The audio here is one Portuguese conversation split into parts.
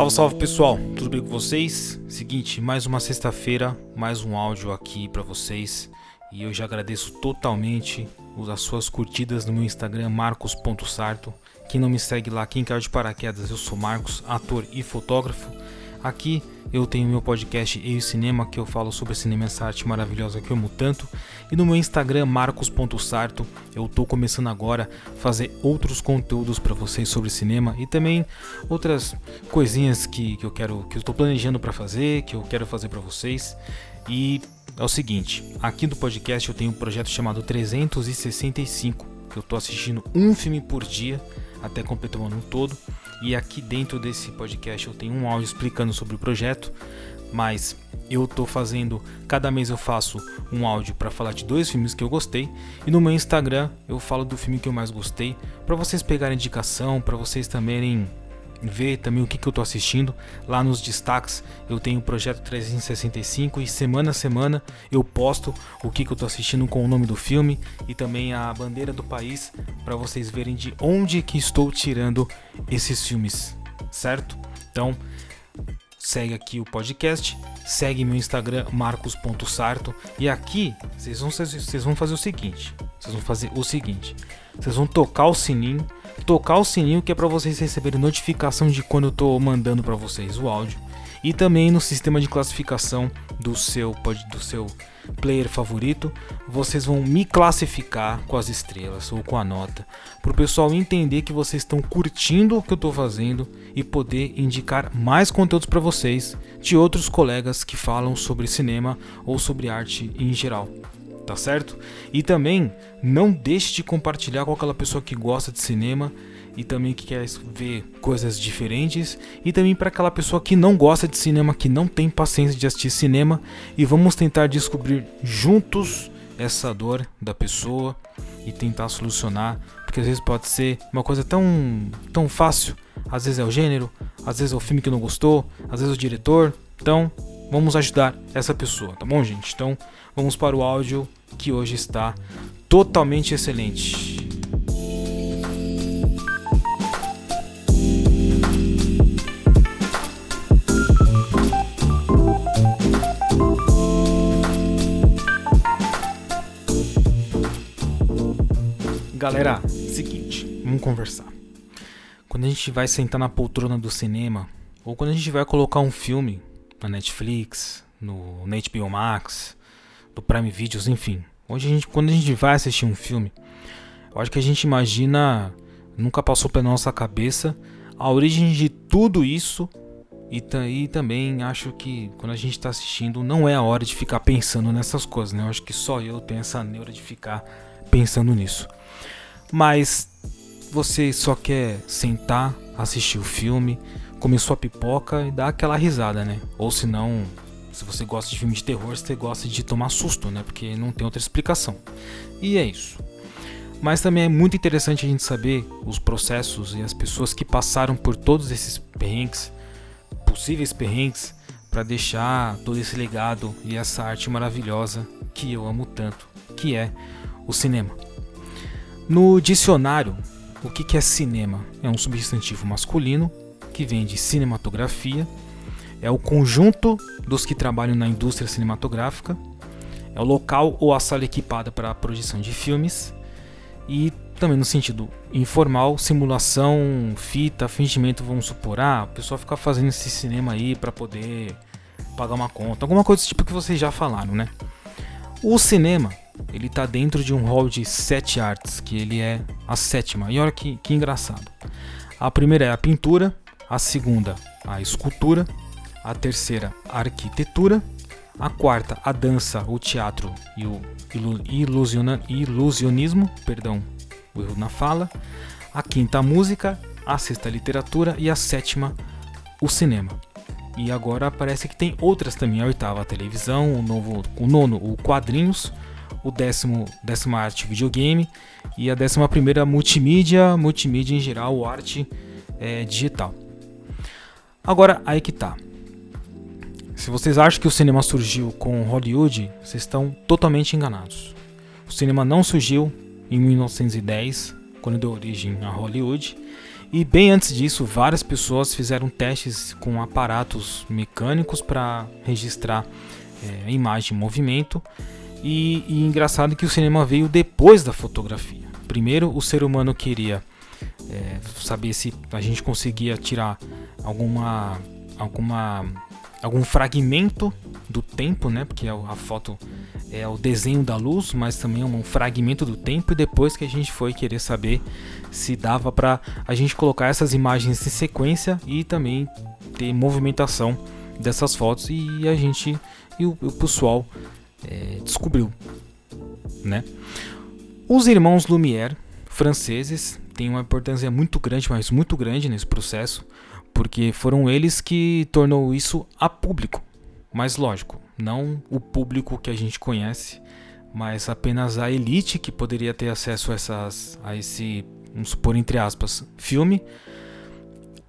Salve, salve pessoal, tudo bem com vocês? Seguinte, mais uma sexta-feira, mais um áudio aqui para vocês e eu já agradeço totalmente as suas curtidas no meu Instagram, marcos.sarto. Quem não me segue lá, quem caiu de paraquedas, eu sou Marcos, ator e fotógrafo. Aqui eu tenho meu podcast E Cinema, que eu falo sobre cinema, essa arte maravilhosa que eu amo tanto. E no meu Instagram, marcos.sarto, eu tô começando agora a fazer outros conteúdos para vocês sobre cinema e também outras coisinhas que, que eu quero, que eu estou planejando para fazer, que eu quero fazer para vocês. E é o seguinte, aqui do podcast eu tenho um projeto chamado 365, que eu tô assistindo um filme por dia até completar o ano todo. E aqui dentro desse podcast eu tenho um áudio explicando sobre o projeto, mas eu tô fazendo, cada mês eu faço um áudio para falar de dois filmes que eu gostei e no meu Instagram eu falo do filme que eu mais gostei, para vocês pegarem indicação, para vocês também ver também o que, que eu estou assistindo. Lá nos destaques eu tenho o projeto 365 e semana a semana eu posto o que, que eu estou assistindo com o nome do filme e também a bandeira do país para vocês verem de onde que estou tirando esses filmes, certo? Então segue aqui o podcast, segue meu Instagram marcos.sarto e aqui vocês vão, vocês vão fazer o seguinte, vocês vão fazer o seguinte, vocês vão tocar o sininho tocar o sininho que é para vocês receberem notificação de quando eu estou mandando para vocês o áudio. E também no sistema de classificação do seu do seu player favorito, vocês vão me classificar com as estrelas ou com a nota, para o pessoal entender que vocês estão curtindo o que eu estou fazendo e poder indicar mais conteúdos para vocês de outros colegas que falam sobre cinema ou sobre arte em geral tá certo? E também não deixe de compartilhar com aquela pessoa que gosta de cinema e também que quer ver coisas diferentes e também para aquela pessoa que não gosta de cinema, que não tem paciência de assistir cinema e vamos tentar descobrir juntos essa dor da pessoa e tentar solucionar, porque às vezes pode ser uma coisa tão tão fácil, às vezes é o gênero, às vezes é o filme que não gostou, às vezes é o diretor. Então, vamos ajudar essa pessoa, tá bom, gente? Então, vamos para o áudio que hoje está totalmente excelente. Galera, seguinte, vamos conversar. Quando a gente vai sentar na poltrona do cinema, ou quando a gente vai colocar um filme na Netflix, no, no HBO Max, do Prime Videos, enfim. Hoje a gente, quando a gente vai assistir um filme, eu acho que a gente imagina, nunca passou pela nossa cabeça a origem de tudo isso e, e também acho que quando a gente está assistindo não é a hora de ficar pensando nessas coisas, né? Eu acho que só eu tenho essa neura de ficar pensando nisso. Mas você só quer sentar, assistir o filme, comer sua pipoca e dar aquela risada, né? Ou se não, se você gosta de filme de terror, você gosta de tomar susto, né? Porque não tem outra explicação. E é isso. Mas também é muito interessante a gente saber os processos e as pessoas que passaram por todos esses perrengues, possíveis perrengues, para deixar todo esse legado e essa arte maravilhosa que eu amo tanto, que é o cinema. No dicionário, o que é cinema? É um substantivo masculino que vem de cinematografia é o conjunto dos que trabalham na indústria cinematográfica, é o local ou a sala equipada para a projeção de filmes e também no sentido informal, simulação, fita, fingimento, vamos supor, ah, o pessoal fica fazendo esse cinema aí para poder pagar uma conta, alguma coisa desse tipo que vocês já falaram, né? O cinema, ele tá dentro de um hall de sete artes, que ele é a sétima. E olha que, que engraçado. A primeira é a pintura, a segunda a escultura, a terceira, a arquitetura, a quarta, a dança, o teatro e o ilusiona, ilusionismo, perdão, o erro na fala, a quinta, a música, a sexta, a literatura e a sétima, o cinema. E agora parece que tem outras também, a oitava, a televisão, o, novo, o nono, o quadrinhos, o décimo, décima arte, videogame e a décima primeira, multimídia, multimídia em geral, arte é, digital. Agora, aí que tá. Se vocês acham que o cinema surgiu com Hollywood, vocês estão totalmente enganados. O cinema não surgiu em 1910, quando deu origem a Hollywood, E bem antes disso, várias pessoas fizeram testes com aparatos mecânicos para registrar é, imagem em movimento. E, e engraçado que o cinema veio depois da fotografia. Primeiro, o ser humano queria é, saber se a gente conseguia tirar alguma, alguma, algum fragmento do tempo, né? Porque a foto é o desenho da luz, mas também é um fragmento do tempo. E depois que a gente foi querer saber se dava para a gente colocar essas imagens em sequência e também ter movimentação dessas fotos e a gente e o, o pessoal é, descobriu, né? Os irmãos Lumière, franceses, têm uma importância muito grande, mas muito grande nesse processo, porque foram eles que tornou isso a público. Mas lógico, não o público que a gente conhece, mas apenas a elite que poderia ter acesso a, essas, a esse, vamos supor entre aspas, filme.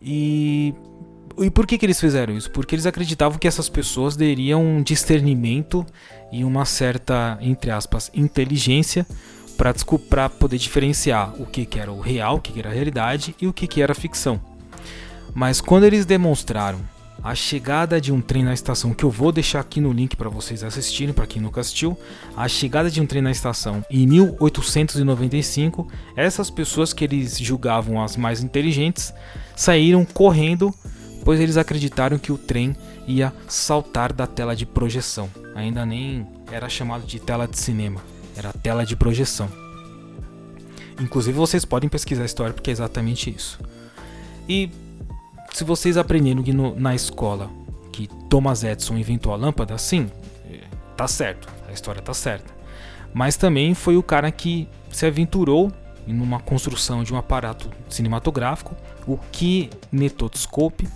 E, e por que, que eles fizeram isso? Porque eles acreditavam que essas pessoas teriam um discernimento e uma certa, entre aspas, inteligência para poder diferenciar o que, que era o real, o que, que era a realidade e o que, que era ficção. Mas quando eles demonstraram a chegada de um trem na estação, que eu vou deixar aqui no link para vocês assistirem, para quem nunca assistiu, a chegada de um trem na estação em 1895, essas pessoas que eles julgavam as mais inteligentes saíram correndo, pois eles acreditaram que o trem ia saltar da tela de projeção. Ainda nem era chamado de tela de cinema, era tela de projeção. Inclusive vocês podem pesquisar a história porque é exatamente isso. E se vocês aprenderam que no, na escola que Thomas Edison inventou a lâmpada, sim, é, tá certo, a história tá certa. Mas também foi o cara que se aventurou em uma construção de um aparato cinematográfico, o kinetoscope.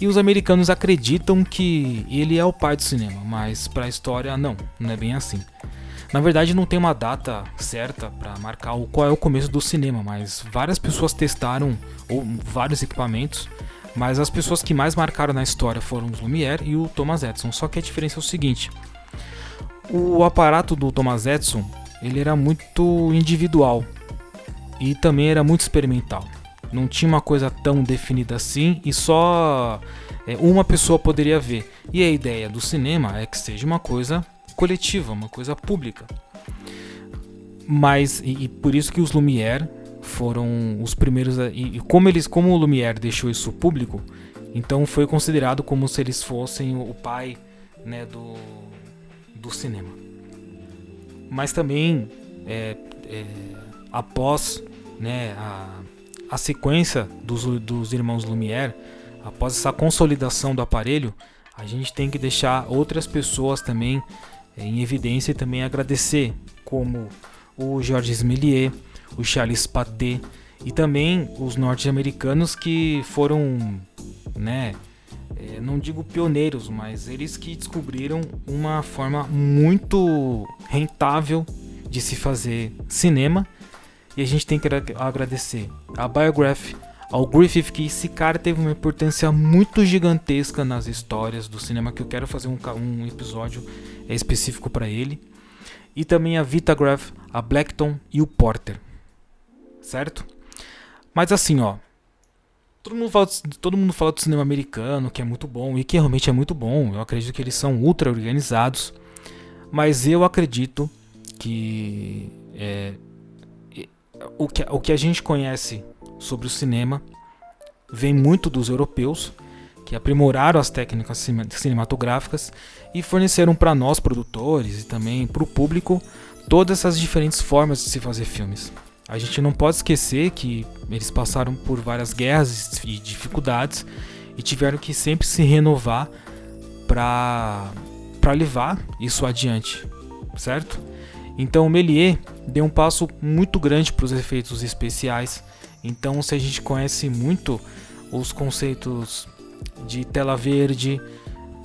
E os americanos acreditam que ele é o pai do cinema, mas para a história não, não é bem assim. Na verdade, não tem uma data certa para marcar o, qual é o começo do cinema, mas várias pessoas testaram ou, vários equipamentos, mas as pessoas que mais marcaram na história foram os Lumière e o Thomas Edison. Só que a diferença é o seguinte: o aparato do Thomas Edison ele era muito individual e também era muito experimental. Não tinha uma coisa tão definida assim e só é, uma pessoa poderia ver. E a ideia do cinema é que seja uma coisa coletiva, uma coisa pública. Mas e, e por isso que os Lumière foram os primeiros a, e, e como eles como o Lumière deixou isso público, então foi considerado como se eles fossem o pai, né, do do cinema. Mas também é, é, após né, a, a sequência dos, dos irmãos Lumière, após essa consolidação do aparelho, a gente tem que deixar outras pessoas também em evidência e também agradecer, como o Georges Méliès, o Charles Paté e também os norte-americanos que foram, né, é, não digo pioneiros, mas eles que descobriram uma forma muito rentável de se fazer cinema. E a gente tem que agradecer a Biograph, ao Griffith, que esse cara teve uma importância muito gigantesca nas histórias do cinema, que eu quero fazer um, um episódio específico para ele. E também a Vitagraph, a Blackton e o Porter. Certo? Mas assim, ó. Todo mundo, fala, todo mundo fala do cinema americano, que é muito bom, e que realmente é muito bom. Eu acredito que eles são ultra organizados. Mas eu acredito que é, o que, o que a gente conhece sobre o cinema vem muito dos europeus, que aprimoraram as técnicas cinematográficas e forneceram para nós, produtores, e também para o público, todas essas diferentes formas de se fazer filmes. A gente não pode esquecer que eles passaram por várias guerras e dificuldades e tiveram que sempre se renovar para levar isso adiante, certo? Então o Méliès deu um passo muito grande para os efeitos especiais. Então, se a gente conhece muito os conceitos de tela verde,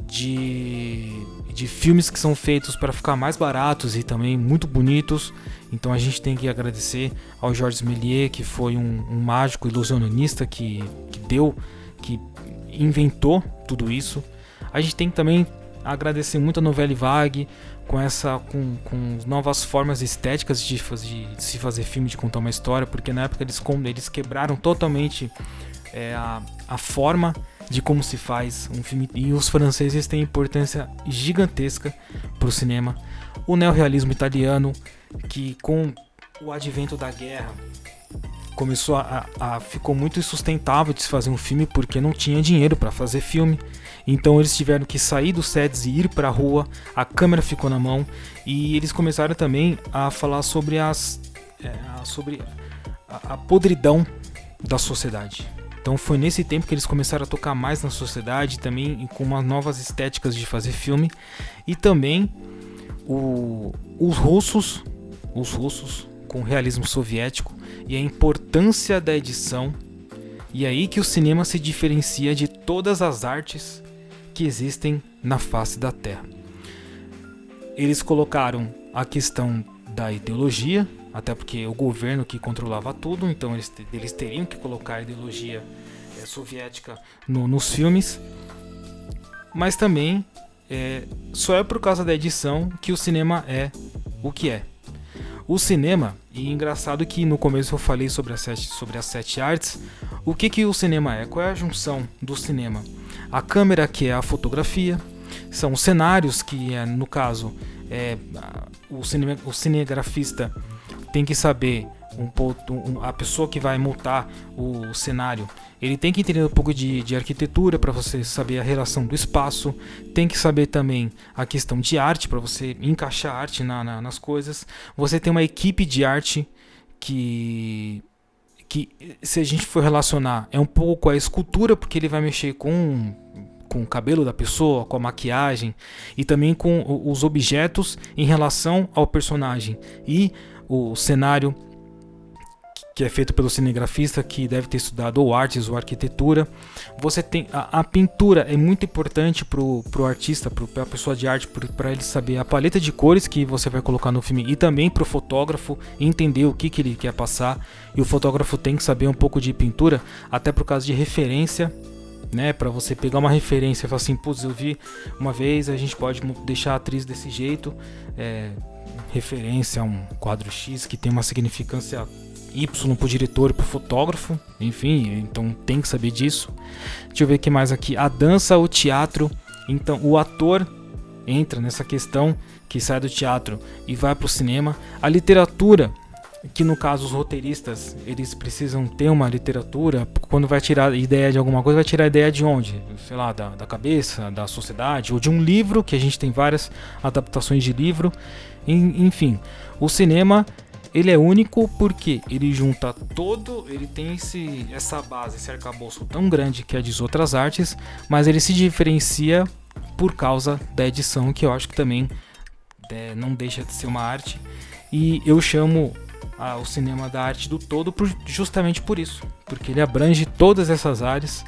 de, de filmes que são feitos para ficar mais baratos e também muito bonitos, então a gente tem que agradecer ao Georges Méliès, que foi um, um mágico ilusionista que, que deu, que inventou tudo isso. A gente tem que também agradecer muito a Novelle Vague, com essa com, com novas formas estéticas de, fazer, de se fazer filme, de contar uma história, porque na época eles, eles quebraram totalmente é, a, a forma de como se faz um filme. E os franceses têm importância gigantesca para o cinema. O neorrealismo italiano, que com o advento da guerra começou a, a, ficou muito insustentável de se fazer um filme porque não tinha dinheiro para fazer filme. Então eles tiveram que sair dos sets e ir para a rua. A câmera ficou na mão e eles começaram também a falar sobre as é, sobre a, a podridão da sociedade. Então foi nesse tempo que eles começaram a tocar mais na sociedade, também com umas novas estéticas de fazer filme e também o, os russos, os russos com o realismo soviético e a importância da edição. E aí que o cinema se diferencia de todas as artes que existem na face da Terra. Eles colocaram a questão da ideologia, até porque o governo que controlava tudo, então eles, eles teriam que colocar a ideologia é, soviética no, nos filmes, mas também é, só é por causa da edição que o cinema é o que é. O cinema, e engraçado que no começo eu falei sobre as sete, sobre as sete artes, o que, que o cinema é? Qual é a junção do cinema? A câmera, que é a fotografia, são os cenários, que é, no caso, é, o, cine, o cinegrafista tem que saber um, um, a pessoa que vai montar o cenário, ele tem que entender um pouco de, de arquitetura para você saber a relação do espaço, tem que saber também a questão de arte para você encaixar arte na, na, nas coisas. Você tem uma equipe de arte que que se a gente for relacionar é um pouco a escultura porque ele vai mexer com com o cabelo da pessoa, com a maquiagem e também com os objetos em relação ao personagem e o cenário que é feito pelo cinegrafista que deve ter estudado ou artes ou arquitetura. Você tem a, a pintura é muito importante para o artista, para a pessoa de arte, para ele saber a paleta de cores que você vai colocar no filme e também para o fotógrafo entender o que, que ele quer passar. E o fotógrafo tem que saber um pouco de pintura, até por causa de referência né, para você pegar uma referência e falar assim, putz, eu vi uma vez, a gente pode deixar a atriz desse jeito, é, referência a um quadro X que tem uma significância Y pro diretor e pro fotógrafo, enfim, então tem que saber disso. Deixa eu ver o que mais aqui. A dança, o teatro, então o ator entra nessa questão que sai do teatro e vai pro cinema. A literatura, que no caso os roteiristas, eles precisam ter uma literatura, quando vai tirar ideia de alguma coisa, vai tirar ideia de onde? Sei lá, da, da cabeça, da sociedade, ou de um livro, que a gente tem várias adaptações de livro. Enfim, o cinema ele é único porque ele junta todo, ele tem esse, essa base, esse arcabouço tão grande que é de outras artes, mas ele se diferencia por causa da edição, que eu acho que também é, não deixa de ser uma arte. E eu chamo ah, o cinema da arte do todo por, justamente por isso, porque ele abrange todas essas áreas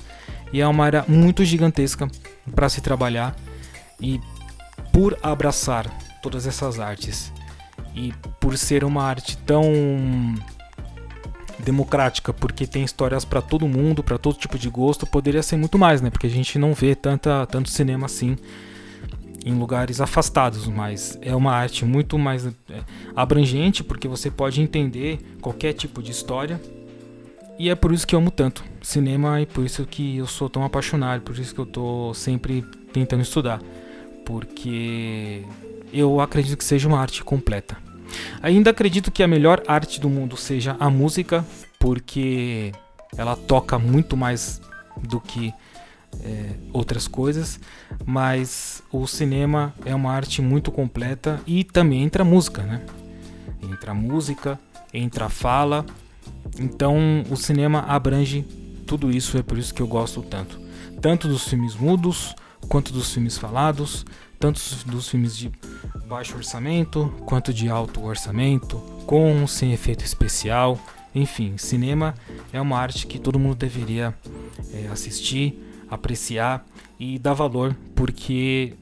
e é uma área muito gigantesca para se trabalhar e por abraçar todas essas artes e por ser uma arte tão democrática, porque tem histórias para todo mundo, para todo tipo de gosto, poderia ser muito mais, né? Porque a gente não vê tanta, tanto cinema assim em lugares afastados, mas é uma arte muito mais é, abrangente, porque você pode entender qualquer tipo de história. E é por isso que eu amo tanto cinema e por isso que eu sou tão apaixonado, por isso que eu tô sempre tentando estudar, porque eu acredito que seja uma arte completa. Ainda acredito que a melhor arte do mundo seja a música, porque ela toca muito mais do que é, outras coisas, mas o cinema é uma arte muito completa e também entra música, né? Entra música, entra fala, então o cinema abrange tudo isso, é por isso que eu gosto tanto. Tanto dos filmes mudos, quanto dos filmes falados, tanto dos filmes de baixo orçamento quanto de alto orçamento, com sem efeito especial. Enfim, cinema é uma arte que todo mundo deveria é, assistir, apreciar e dar valor, porque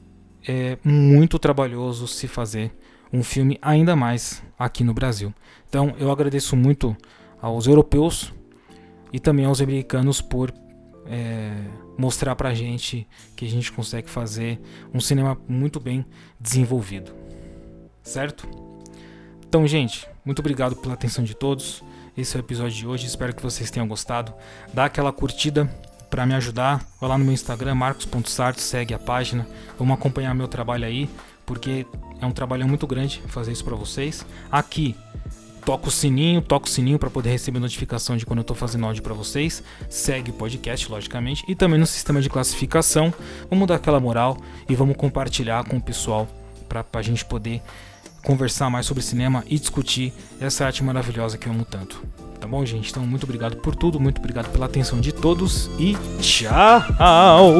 é muito trabalhoso se fazer um filme, ainda mais aqui no Brasil. Então eu agradeço muito aos europeus e também aos americanos por é, mostrar pra gente que a gente consegue fazer um cinema muito bem desenvolvido. certo? Então, gente, muito obrigado pela atenção de todos. Esse é o episódio de hoje. Espero que vocês tenham gostado. Dá aquela curtida para me ajudar. Vai lá no meu Instagram, marcos.sarto, segue a página. Vamos acompanhar meu trabalho aí, porque é um trabalho muito grande fazer isso para vocês. Aqui toca o sininho, toca o sininho para poder receber notificação de quando eu estou fazendo áudio para vocês. Segue o podcast, logicamente, e também no sistema de classificação. Vamos dar aquela moral e vamos compartilhar com o pessoal para a gente poder conversar mais sobre cinema e discutir essa arte maravilhosa que eu amo tanto. Tá bom, gente? Então, muito obrigado por tudo, muito obrigado pela atenção de todos e tchau!